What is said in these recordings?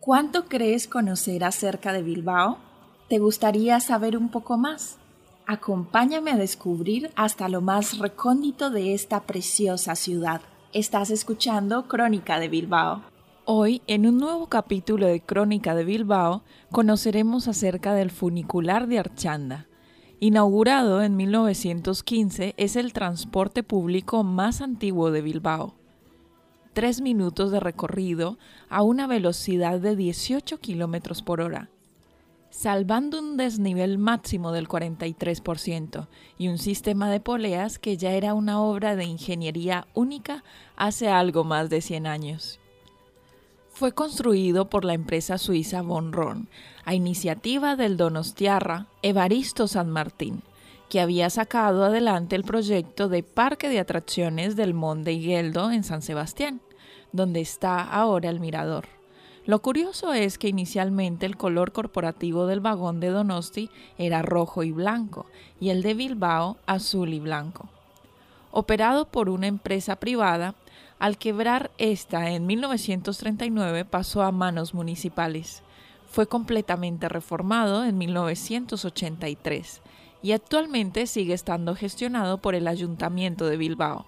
¿Cuánto crees conocer acerca de Bilbao? ¿Te gustaría saber un poco más? Acompáñame a descubrir hasta lo más recóndito de esta preciosa ciudad. Estás escuchando Crónica de Bilbao. Hoy, en un nuevo capítulo de Crónica de Bilbao, conoceremos acerca del funicular de Archanda. Inaugurado en 1915, es el transporte público más antiguo de Bilbao. Tres minutos de recorrido a una velocidad de 18 kilómetros por hora salvando un desnivel máximo del 43% y un sistema de poleas que ya era una obra de ingeniería única hace algo más de 100 años. Fue construido por la empresa suiza Von Ron a iniciativa del donostiarra Evaristo San Martín, que había sacado adelante el proyecto de parque de atracciones del Monte Higueldo en San Sebastián, donde está ahora el mirador. Lo curioso es que inicialmente el color corporativo del vagón de Donosti era rojo y blanco y el de Bilbao azul y blanco. Operado por una empresa privada, al quebrar esta en 1939 pasó a manos municipales. Fue completamente reformado en 1983 y actualmente sigue estando gestionado por el Ayuntamiento de Bilbao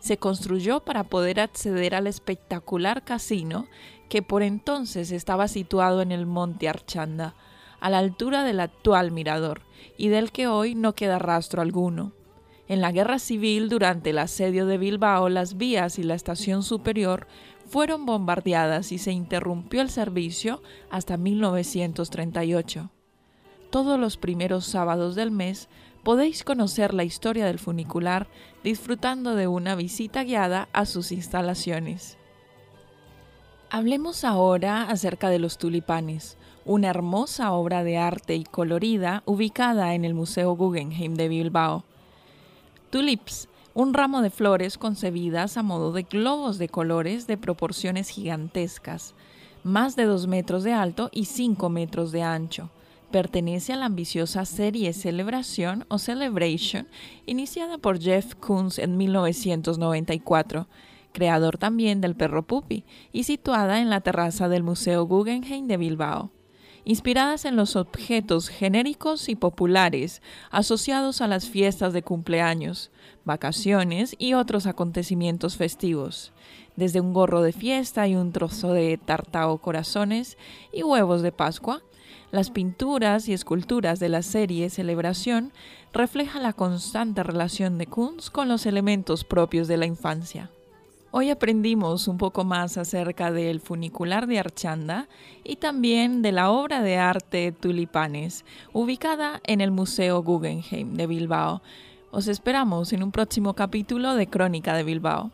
se construyó para poder acceder al espectacular casino que por entonces estaba situado en el monte Archanda, a la altura del actual mirador, y del que hoy no queda rastro alguno. En la guerra civil, durante el asedio de Bilbao, las vías y la estación superior fueron bombardeadas y se interrumpió el servicio hasta 1938. Todos los primeros sábados del mes podéis conocer la historia del funicular disfrutando de una visita guiada a sus instalaciones. Hablemos ahora acerca de los tulipanes, una hermosa obra de arte y colorida ubicada en el Museo Guggenheim de Bilbao. Tulips, un ramo de flores concebidas a modo de globos de colores de proporciones gigantescas, más de 2 metros de alto y 5 metros de ancho, pertenece a la ambiciosa serie Celebración o Celebration, iniciada por Jeff Koons en 1994, creador también del perro Puppy, y situada en la terraza del Museo Guggenheim de Bilbao. Inspiradas en los objetos genéricos y populares asociados a las fiestas de cumpleaños, vacaciones y otros acontecimientos festivos, desde un gorro de fiesta y un trozo de tartao corazones y huevos de Pascua, las pinturas y esculturas de la serie Celebración reflejan la constante relación de Kunz con los elementos propios de la infancia. Hoy aprendimos un poco más acerca del funicular de Archanda y también de la obra de arte Tulipanes, ubicada en el Museo Guggenheim de Bilbao. Os esperamos en un próximo capítulo de Crónica de Bilbao.